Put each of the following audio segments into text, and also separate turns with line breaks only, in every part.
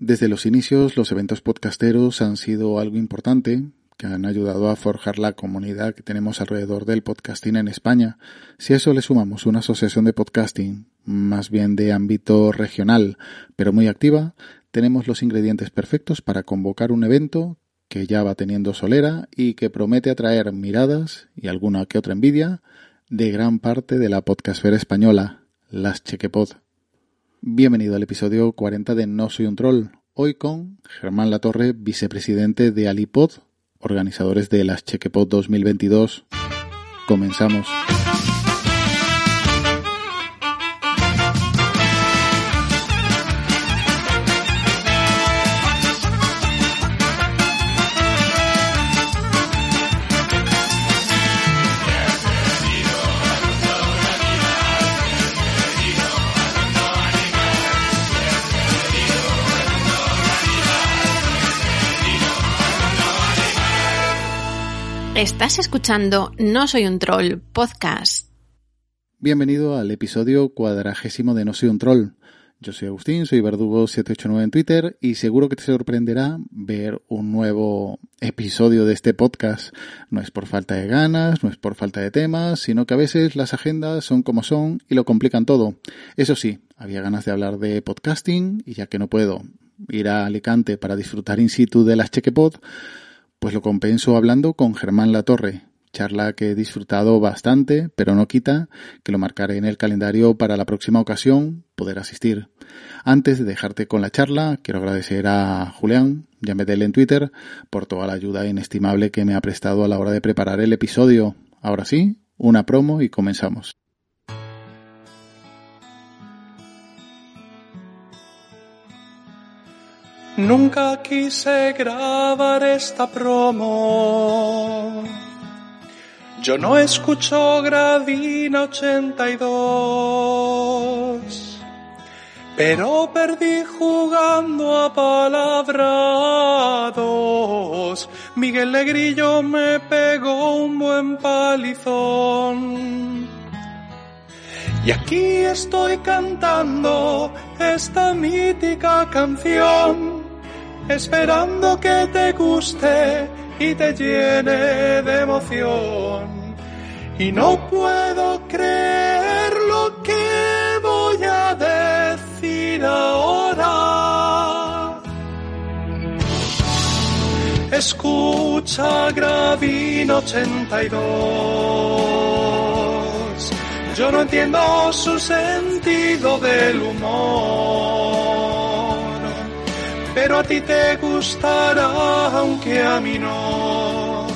Desde los inicios, los eventos podcasteros han sido algo importante que han ayudado a forjar la comunidad que tenemos alrededor del podcasting en España. Si a eso le sumamos una asociación de podcasting, más bien de ámbito regional, pero muy activa, tenemos los ingredientes perfectos para convocar un evento que ya va teniendo solera y que promete atraer miradas y alguna que otra envidia de gran parte de la podcastfera española, las Chequepod. Bienvenido al episodio 40 de No Soy un Troll, hoy con Germán Latorre, vicepresidente de Alipod, organizadores de las Chequepod 2022. Comenzamos.
Estás escuchando No Soy un Troll podcast.
Bienvenido al episodio cuadragésimo de No Soy un Troll. Yo soy Agustín, soy Verdugo789 en Twitter y seguro que te sorprenderá ver un nuevo episodio de este podcast. No es por falta de ganas, no es por falta de temas, sino que a veces las agendas son como son y lo complican todo. Eso sí, había ganas de hablar de podcasting y ya que no puedo ir a Alicante para disfrutar in situ de las Chequepod, pues lo compenso hablando con Germán Latorre, charla que he disfrutado bastante, pero no quita que lo marcaré en el calendario para la próxima ocasión poder asistir. Antes de dejarte con la charla, quiero agradecer a Julián, Yamedel en Twitter, por toda la ayuda inestimable que me ha prestado a la hora de preparar el episodio. Ahora sí, una promo y comenzamos.
Nunca quise grabar esta promo. Yo no escucho Gradina 82, pero perdí jugando a palabrados. Miguel Negrillo me pegó un buen palizón. Y aquí estoy cantando esta mítica canción esperando que te guste y te llene de emoción. Y no puedo creer lo que voy a decir ahora. Escucha Gravino 82. Yo no entiendo su sentido del humor pero a ti te gustará aunque a mí no.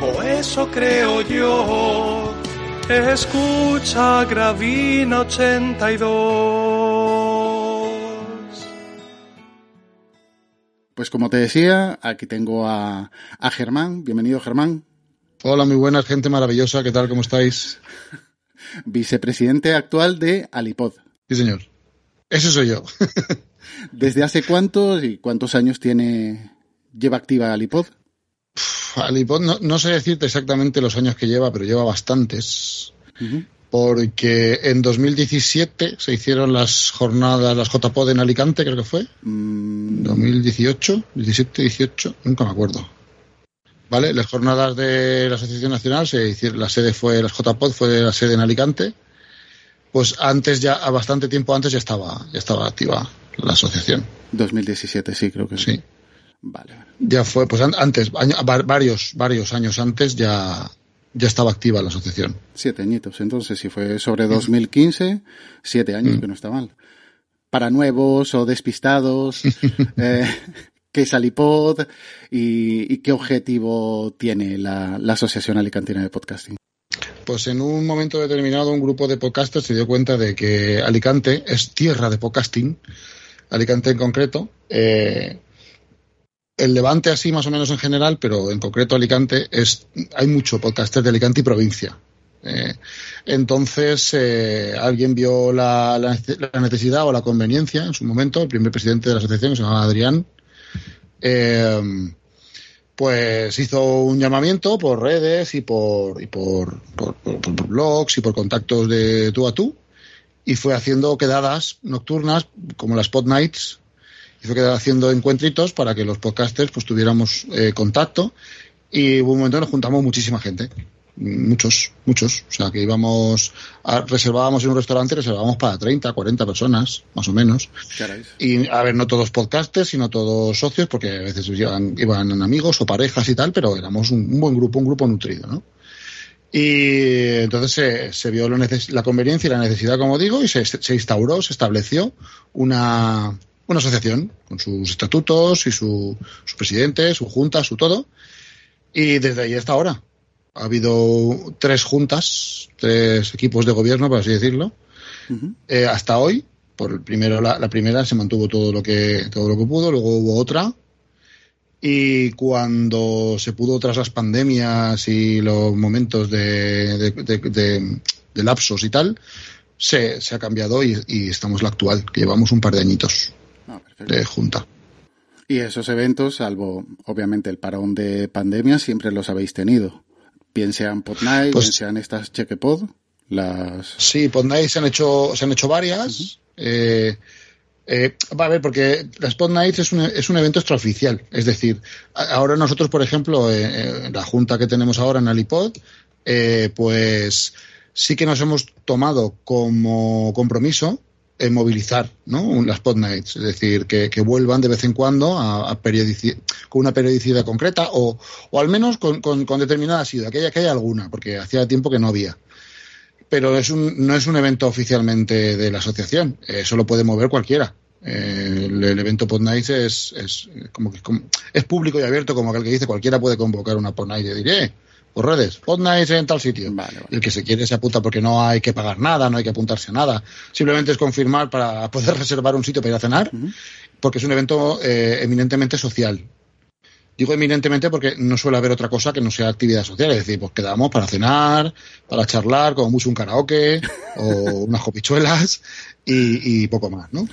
O eso creo yo. Escucha Gravina 82.
Pues como te decía, aquí tengo a, a Germán. Bienvenido, Germán.
Hola, muy buenas, gente maravillosa. ¿Qué tal? ¿Cómo estáis?
Vicepresidente actual de Alipod.
Sí, señor. Ese soy yo.
¿Desde hace cuántos y cuántos años tiene lleva activa Alipod?
Alipod no, no, sé decirte exactamente los años que lleva, pero lleva bastantes. Porque en 2017 se hicieron las jornadas, las JPod en Alicante, creo que fue.
Mm.
2018, 17, 18, nunca me acuerdo. ¿Vale? Las jornadas de la Asociación Nacional se hicieron, la sede fue, las JPod fue la sede en Alicante. Pues antes ya, a bastante tiempo antes ya estaba, ya estaba activa la asociación.
2017, sí, creo que
sí.
Vale.
Ya fue, pues antes, año, varios, varios años antes ya, ya estaba activa la asociación.
Siete añitos, entonces, si fue sobre 2015, siete años, mm. que no está mal. Para nuevos o despistados, eh, ¿qué es Alipod y, y, qué objetivo tiene la, la Asociación Alicantina de Podcasting?
Pues en un momento determinado un grupo de podcasters se dio cuenta de que Alicante es tierra de podcasting Alicante en concreto. Eh, el Levante así más o menos en general, pero en concreto Alicante es hay mucho podcaster de Alicante y provincia. Eh, entonces eh, alguien vio la, necesidad o la conveniencia en su momento, el primer presidente de la asociación, que se llamaba Adrián, eh, pues hizo un llamamiento por redes y por, y por, por, por blogs y por contactos de tú a tú y fue haciendo quedadas nocturnas como las Pod Nights hizo que haciendo encuentritos para que los podcasters pues tuviéramos eh, contacto y hubo un momento que nos juntamos muchísima gente muchos, muchos. O sea, que íbamos, a, reservábamos en un restaurante, reservábamos para 30, 40 personas, más o menos. Y, a ver, no todos podcasters, sino todos socios, porque a veces iban, iban amigos o parejas y tal, pero éramos un, buen grupo, un grupo nutrido, ¿no? Y entonces se, se vio la conveniencia y la necesidad, como digo, y se, se instauró, se estableció una, una asociación con sus estatutos y su, su presidente, su junta, su todo. Y desde ahí hasta ahora ha habido tres juntas, tres equipos de gobierno, por así decirlo, eh, hasta hoy. Por el primero, la, primera se mantuvo todo lo que todo lo que pudo, luego hubo otra y cuando se pudo tras las pandemias y los momentos de, de, lapsos y tal, se, se ha cambiado y, estamos la actual, que llevamos un par de añitos ah, de junta.
Y esos eventos, salvo obviamente el parón de pandemia, siempre los habéis tenido bien sean Podnight, pues, bien sean estas Checkpod, las...
Sí, Podnight se han hecho, se han hecho varias. eh, eh, va a ver, porque las Pod es un, es un evento extraoficial. Es decir, ahora nosotros, por ejemplo, eh, en la junta que tenemos ahora en Alipod, eh, pues sí que nos hemos tomado como compromiso en movilizar ¿no? las pod nights, es decir, que, vuelvan de vez en cuando a, con una periodicidad concreta o, o al menos con, con, determinada ciudad, que que haya alguna, porque hacía tiempo que no había. Pero es un, no es un evento oficialmente de la asociación, eso lo puede mover cualquiera. Eh, el, evento Pod Nights es, es, como, es público y abierto, como aquel que dice cualquiera puede convocar una Pod Night y diré, por redes, Fortnite en tal sitio. El que se quiere se apunta porque no hay que pagar nada, no hay que apuntarse a nada. Simplemente es confirmar para poder reservar un sitio para ir a cenar, porque es un evento eh, eminentemente social. Digo eminentemente porque no suele haber otra cosa que no sea actividad social. Es decir, pues quedamos para cenar, para charlar, como mucho un karaoke o unas copichuelas y, y poco más, ¿no?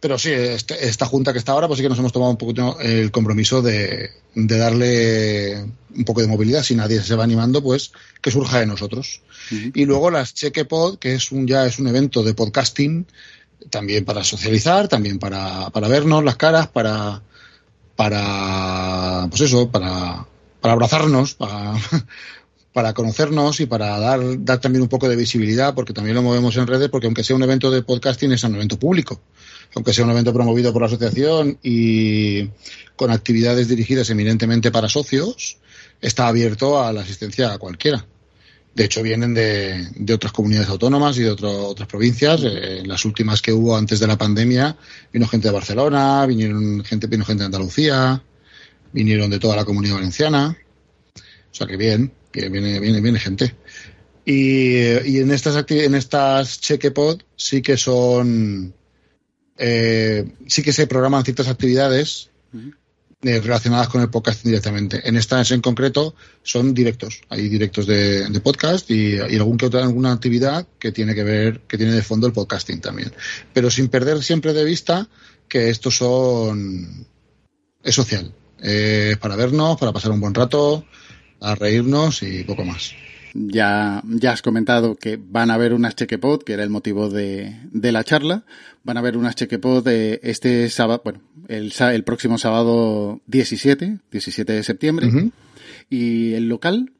Pero sí, este, esta junta que está ahora, pues sí que nos hemos tomado un poquito el compromiso de, darle un poco de movilidad. Si nadie se va animando, pues que surja de nosotros. Y luego las Chequepod, que es un, ya es un evento de podcasting, también para socializar, también para, para vernos las caras, para, para, pues eso, para, para abrazarnos, para, para conocernos y para dar, dar también un poco de visibilidad, porque también lo movemos en redes, porque aunque sea un evento de podcasting, es un evento público. Aunque sea un evento promovido por la asociación y con actividades dirigidas eminentemente para socios, está abierto a la asistencia a cualquiera. De hecho, vienen de, de otras comunidades autónomas y de otras provincias. Eh, las últimas que hubo antes de la pandemia, vino gente de Barcelona, vinieron gente, vino gente de Andalucía, vinieron de toda la comunidad valenciana. O sea que bien que viene, viene, viene gente. Y, y en estas en estas checkpod sí que son eh, sí que se programan ciertas actividades eh, relacionadas con el podcast directamente. En estas en concreto son directos. Hay directos de, de podcast y, algún que alguna actividad que tiene que ver, que tiene de fondo el podcasting también. Pero sin perder siempre de vista que estos son es social. Eh, para vernos, para pasar un buen rato, a reírnos y poco más.
Ya, ya has comentado que van a haber unas chequepod, que era el motivo de, de la charla. Van a haber unas chequepod de este sábado, bueno, el, el próximo sábado 17, 17 de septiembre. ¿Y el local?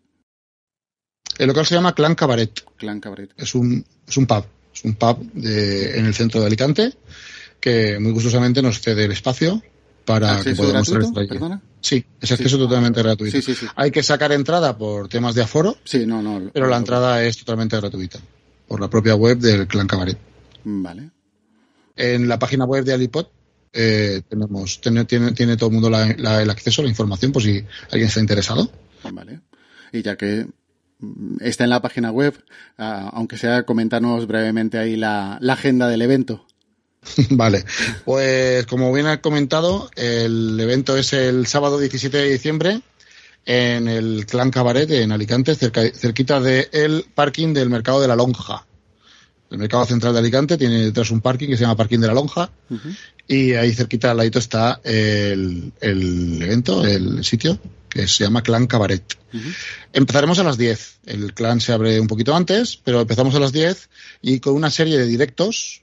El local se llama Clan Cabaret.
Clan Cabaret.
Es un, es un pub. Es un pub de, en el centro de Alicante que muy gustosamente nos cede el espacio para que podamos
¿Perdona?
Sí, es acceso totalmente gratuito. Hay que sacar entrada por temas de aforo,
sí, no, no,
pero la entrada es totalmente gratuita por la propia web del Clan Cabaret.
Vale.
En la página web de Alipod eh, tenemos tiene, tiene, todo el mundo el acceso a la información por si alguien está interesado.
Vale. Y ya que mm, está en la página web, ah, aunque sea comentarnos brevemente ahí la, la agenda del evento.
Vale, pues como bien ha comentado, el evento es el sábado 17 de diciembre en el Clan Cabaret en Alicante, cerca, cerquita del parking del Mercado de la Lonja. El Mercado Central de Alicante tiene detrás un parking que se llama Parking de la Lonja y ahí cerquita al ladito está el, evento, el sitio que se llama Clan Cabaret. Empezaremos a las 10. El clan se abre un poquito antes, pero empezamos a las 10 y con una serie de directos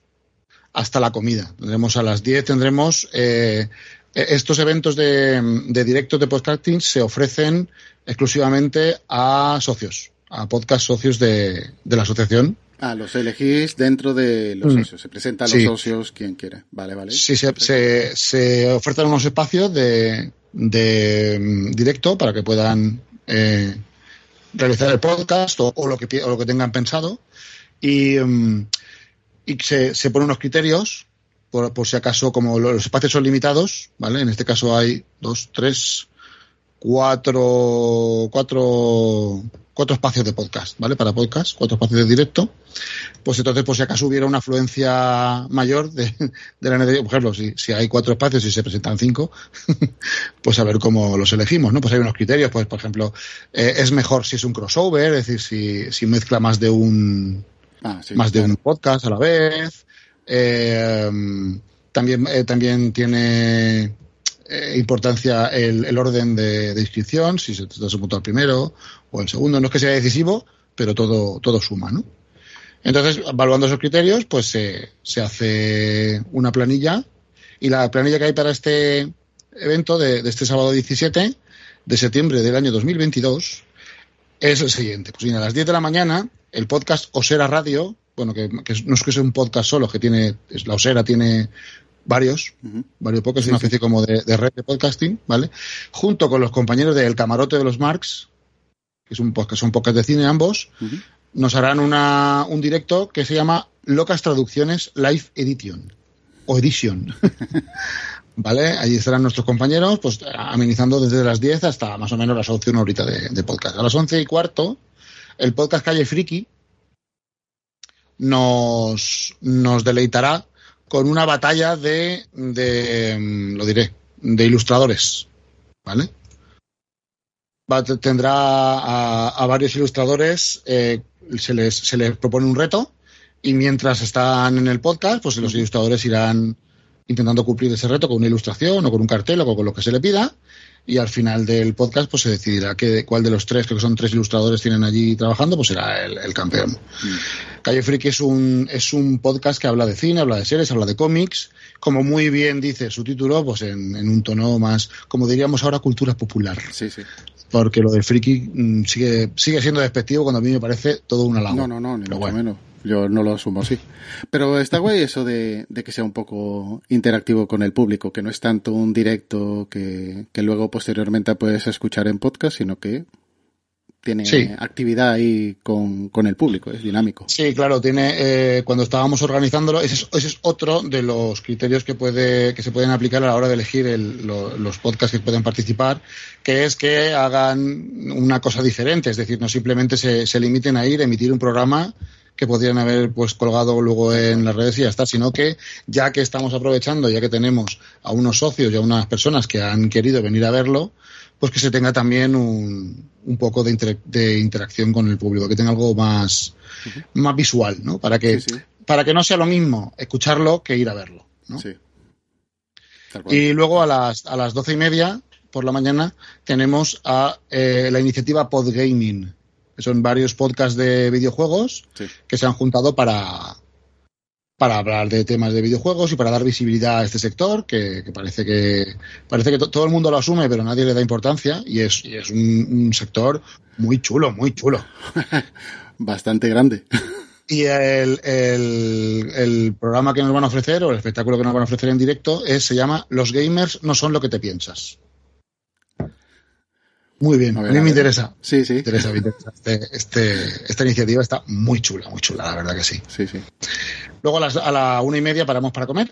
hasta la comida. Tendremos a las 10, tendremos eh, estos eventos de, de directos de podcasting se ofrecen exclusivamente a socios, a podcast socios de, de la asociación.
Ah, los elegís dentro de los
Mm.
socios. Se presentan los
Sí.
socios quien quiera. Vale, vale.
Sí, se, se, se ofertan unos espacios de, de mm, directo para que puedan eh, realizar el podcast o, o lo que, o lo que tengan pensado. Y, mm, y se, se ponen unos criterios, por, por si acaso, como los espacios son limitados, ¿vale? En este caso hay dos, tres, cuatro, cuatro, cuatro espacios de podcast, ¿vale? Para podcast, cuatro espacios de directo. Pues entonces, por si acaso hubiera una afluencia mayor de, de la necesidad, por ejemplo, si, si hay cuatro espacios y se presentan cinco, pues a ver cómo los elegimos, ¿no? Pues hay unos criterios, pues por ejemplo, eh, es mejor si es un crossover, es decir, si, si mezcla más de un,
Ah, sí,
más de un podcast a la vez. Eh, también, eh, también tiene eh, importancia el, el orden de, de inscripción, si se trata de apuntar primero o el segundo. No es que sea decisivo, pero todo, todo suma, ¿no? Entonces, evaluando esos criterios, pues se, se hace una planilla y la planilla que hay para este evento de, de este sábado 17 de septiembre del año 2022 es el siguiente. Pues bien, a las 10 de la mañana, el podcast Osera Radio, bueno, que, que no es que sea un podcast solo, que tiene, es, la Osera tiene varios, varios podcasts,
Sí,
una
sí.
especie como de, de red de podcasting, ¿vale? Junto con los compañeros del Camarote de los Marx, que es un podcast, son podcasts de cine ambos, nos harán una, un directo que se llama Locas Traducciones Live Edition. O Edition. ¿Vale? Allí estarán nuestros compañeros, pues amenizando desde las 10 hasta más o menos las 11, una horita de, de podcast. A las 11 y cuarto, el podcast Calle Friki nos, nos deleitará con una batalla de, de, mm, lo diré, de ilustradores. ¿Vale? Va- tendrá a, a varios ilustradores, eh, se, les, se les propone un reto y mientras están en el podcast, pues los ilustradores irán intentando cumplir ese reto con una ilustración o con un cartel o con lo que se le pida y al final del podcast pues se decidirá que, cuál de los tres, creo que son tres ilustradores tienen allí trabajando, pues será el, el campeón. Calle Friki es un, es un podcast que habla de cine, habla de series, habla de cómics, como muy bien dice su título, pues en, en un tono más, como diríamos ahora, cultura popular.
Sí, sí.
Porque lo de friki mm, sigue, sigue siendo despectivo cuando a mí me parece todo un halago.
No, no, no, ni mucho
bueno.
menos. Yo no lo asumo así. Pero está guay eso de, de que sea un poco interactivo con el público, que no es tanto un directo que, que luego posteriormente puedes escuchar en podcast, sino que tiene
Sí.
actividad ahí con, con el público, es dinámico.
Sí, claro, tiene eh, cuando estábamos organizándolo, ese es, ese es otro de los criterios que puede que se pueden aplicar a la hora de elegir el- lo- los podcasts que pueden participar, que es que hagan una cosa diferente, es decir, no simplemente se, se limiten a ir a emitir un programa que podrían haber pues colgado luego en las redes y ya está, sino que ya que estamos aprovechando, ya que tenemos a unos socios y a unas personas que han querido venir a verlo, pues que se tenga también un, un poco de, inter- de interacción con el público, que tenga algo más, más visual, ¿no? Para que,
Sí, sí.
para que no sea lo mismo escucharlo que ir a verlo, ¿no?
Sí.
Y luego a las, a las doce y media por la mañana tenemos a eh, la iniciativa Podgaming, son varios podcasts de videojuegos
Sí.
que se han juntado para, para hablar de temas de videojuegos y para dar visibilidad a este sector, que, que parece que parece que to- todo el mundo lo asume, pero nadie le da importancia, y es, y es un, un sector muy chulo, muy chulo.
Bastante grande.
Y el, el, el programa que nos van a ofrecer, o el espectáculo que nos van a ofrecer en directo, es, se llama Los gamers no son lo que te piensas. Muy bien,
A
a,
ver,
mí
a
me interesa.
Sí, sí.
Me interesa, me interesa. Este, este- esta iniciativa está muy chula, muy chula, la verdad que sí.
Sí, sí.
Luego a, las, a la una y media paramos para comer,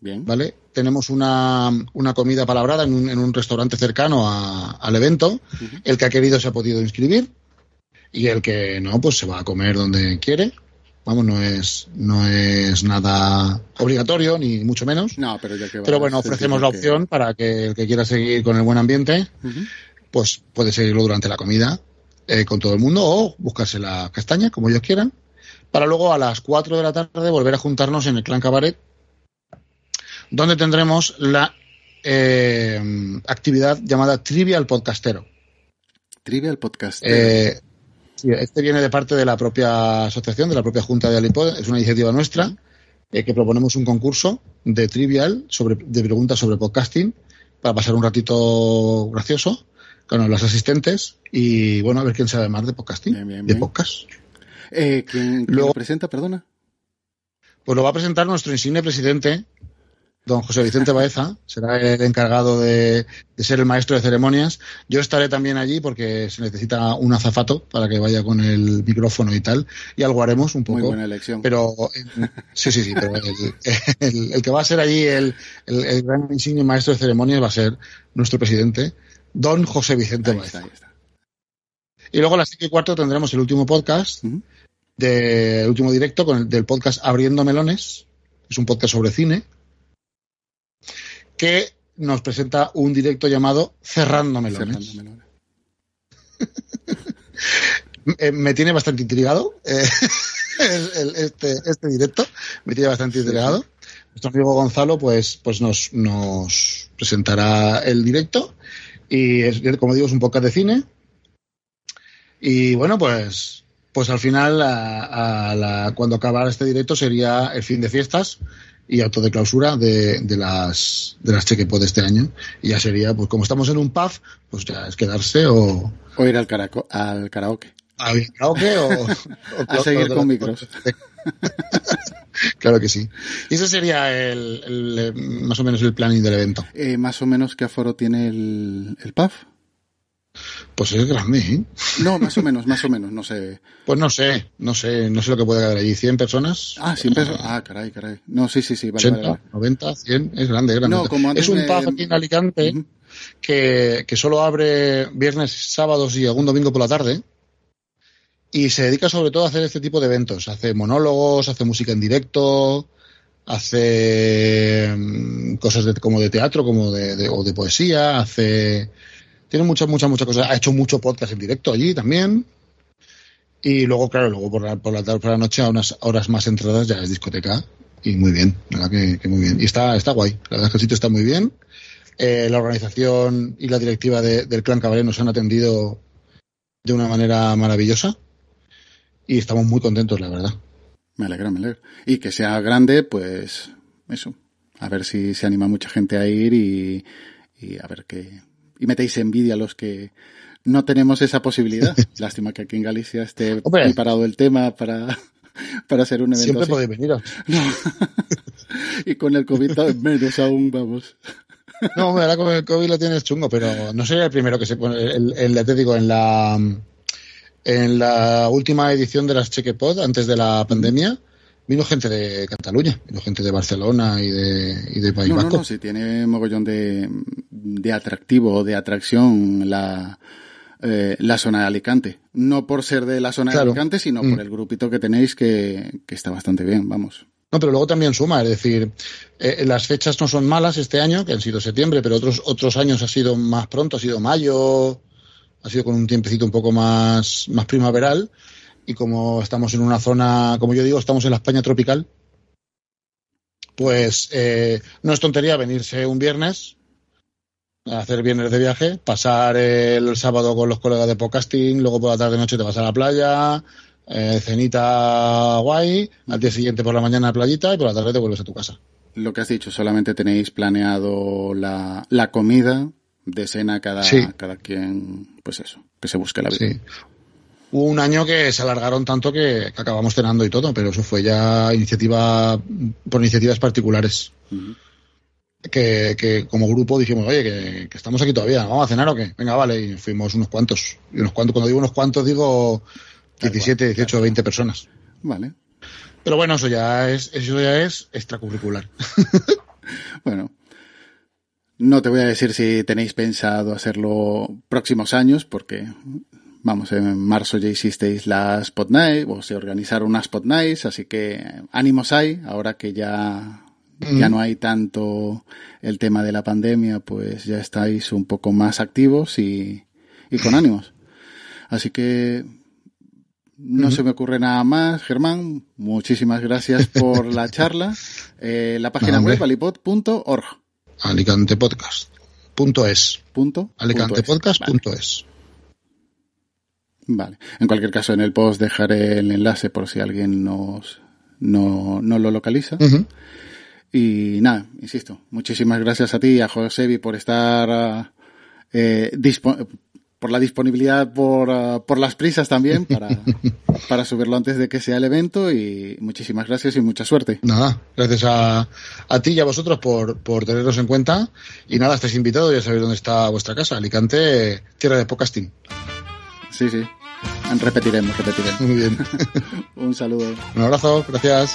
Bien.
¿vale? Tenemos una, una comida palabrada en un, en un restaurante cercano a- al evento. El que ha querido se ha podido inscribir y el que no, pues se va a comer donde quiere. Vamos, no es, no es nada obligatorio, ni mucho menos.
No, pero ya que
Pero bueno, ofrecemos la
que-
opción para que el que quiera seguir con el buen ambiente,
Ujú.
Pues puede seguirlo durante la comida eh, con todo el mundo o buscarse la castaña, como ellos quieran, para luego a las 4 de la tarde volver a juntarnos en el Clan Cabaret, donde tendremos la eh, actividad llamada Trivial Podcastero.
Trivial Podcast.
Eh, este viene de parte de la propia asociación, de la propia Junta de Alipod, es una iniciativa nuestra, eh, que proponemos un concurso de trivial sobre, de preguntas sobre podcasting para pasar un ratito gracioso con los asistentes y bueno, a ver quién sabe más de podcasting,
Bien, bien,
de
bien.
podcast.
Eh, ¿Quién,
Luego-
lo presenta, perdona?
Pues lo va a presentar nuestro insigne presidente, don José Vicente Baeza, será el encargado de, de ser el maestro de ceremonias. Yo estaré también allí porque se necesita un azafato para que vaya con el micrófono y tal, y algo haremos un
Muy
poco.
buena elección.
Pero sí, sí, sí, pero el, el- el que va a ser allí el- el gran insigne maestro de ceremonias va a ser nuestro presidente, don José Vicente
ahí
Baeza.
está, ahí está.
Y luego a las 5 y cuarto tendremos el último podcast, de, el último directo con el, del podcast Abriendo Melones. Es un podcast sobre cine que nos presenta un directo llamado Cerrando Melones.
Cerrando melones.
Eh, me tiene bastante intrigado eh, el- el- este, este directo. Me tiene bastante
Sí,
intrigado. Nuestro amigo Gonzalo pues, pues nos, nos presentará el directo. Y es, como digo, es un podcast de cine. Y bueno, pues, pues al final, a- a la- cuando acabara este directo, sería el fin de fiestas y auto de clausura de, de las de las Chequepod de este año. Y ya sería, pues como estamos en un pub, pues ya es quedarse o
O ir al, caraco- al karaoke.
al karaoke o, o-
A seguir
o-
con micros.
claro que sí. Y ese sería el, el, eh, más o menos el planning del evento.
Eh, más o menos qué aforo tiene el, el PAF.
Pues es grande, ¿eh?
No, más o menos, más o menos, no sé.
Pues no sé, no sé, no sé lo que puede haber allí. ¿100 personas?
Ah, siempre. Ah, caray, caray. No, sí, sí, sí, vale,
80,
vale, vale.
90, 100, es grande, es grande.
No, como antes
es un pub aquí en Alicante
Ujú.
que, que solo abre viernes, sábados y algún domingo por la tarde. Y se dedica sobre todo a hacer este tipo de eventos. Hace monólogos, hace música en directo, hace mm, cosas como de teatro como de, de- o de poesía, hace... Tiene muchas, muchas, muchas cosas. Ha hecho mucho podcast en directo allí también. Y luego, claro, luego por la, por la tarde, por la noche, a unas horas más entradas ya es discoteca. Y muy bien, verdad que, muy bien. Y está, está guay. La verdad es que el sitio está muy bien. Eh, la organización y la directiva de- del Clan Cabaret nos han atendido de una manera maravillosa. Y estamos muy contentos, la verdad.
Me alegra, me alegra. Y que sea grande, pues eso. A ver si se anima mucha gente a ir y, y a ver qué. Y metéis envidia a los que no tenemos esa posibilidad. Lástima que aquí en Galicia esté
Hombre.
preparado el tema para, para hacer un evento
Siempre
así.
podéis venir.
y con el COVID menos aún, vamos.
No, hombre, ahora con el COVID lo tienes chungo, pero no sería el primero que se pone. El, el, ya te digo, en la, en la última edición de las Chequepod, antes de la pandemia, vino gente de Cataluña, vino gente de Barcelona y de, y de País
No, no,
Vasco.
no, si tiene mogollón de, de atractivo, de atracción la, eh, la zona de Alicante. No por ser de la zona
Claro.
de Alicante, sino
Mm.
por el grupito que tenéis que, que está bastante bien, vamos.
No, pero luego también suma, es decir, eh, las fechas no son malas este año, que han sido septiembre, pero otros otros años ha sido más pronto, ha sido mayo, ha sido con un tiempecito un poco más, más primaveral, y como estamos en una zona, como yo digo, estamos en la España tropical, pues eh, no es tontería venirse un viernes, a hacer viernes de viaje, pasar el sábado con los colegas de podcasting, luego por la tarde noche te vas a la playa, eh, cenita guay, al día siguiente por la mañana playita y por la tarde te vuelves a tu casa.
Lo que has dicho, solamente tenéis planeado la, la comida de cena cada,
Sí.
cada quien, pues eso, que se busque la vida.
Sí. Hubo un año que se alargaron tanto que, que acabamos cenando y todo, pero eso fue ya iniciativa por iniciativas particulares. Que, que como grupo dijimos, oye, que, que estamos aquí todavía, ¿vamos a cenar o qué? Venga, vale, y fuimos unos cuantos. Y unos cuantos, cuando digo unos cuantos, digo
Tal
17,
cual,
18, 20 personas.
Vale.
Pero bueno, eso ya es, eso ya es extracurricular.
Bueno, no te voy a decir si tenéis pensado hacerlo próximos años, porque, vamos, en marzo ya hicisteis la Spot Night, o se organizaron unas Spot Nights, así que ánimos hay, ahora que ya, ya no hay tanto el tema de la pandemia, pues ya estáis un poco más activos y, y con ánimos. Así que no se me ocurre nada más, Germán. Muchísimas gracias por la charla. Eh, la página
No,
web alipod.org.
Alicantepodcast.es.
Punto.
Alicantepodcast.es.
Vale. En cualquier caso, en el post dejaré el enlace por si alguien nos no, no lo localiza. Y nada, insisto, muchísimas gracias a ti y a Josebi por estar eh, por la disponibilidad, por, ah, por las prisas también para, para subirlo antes de que sea el evento y muchísimas gracias y mucha suerte.
Nada, gracias a, a ti y a vosotros por, por tenernos en cuenta. Y nada, estáis invitados, ya sabéis dónde está vuestra casa, Alicante, tierra de podcasting.
Sí, sí. Repetiremos, repetiremos.
Muy bien.
Un saludo.
Un abrazo, gracias.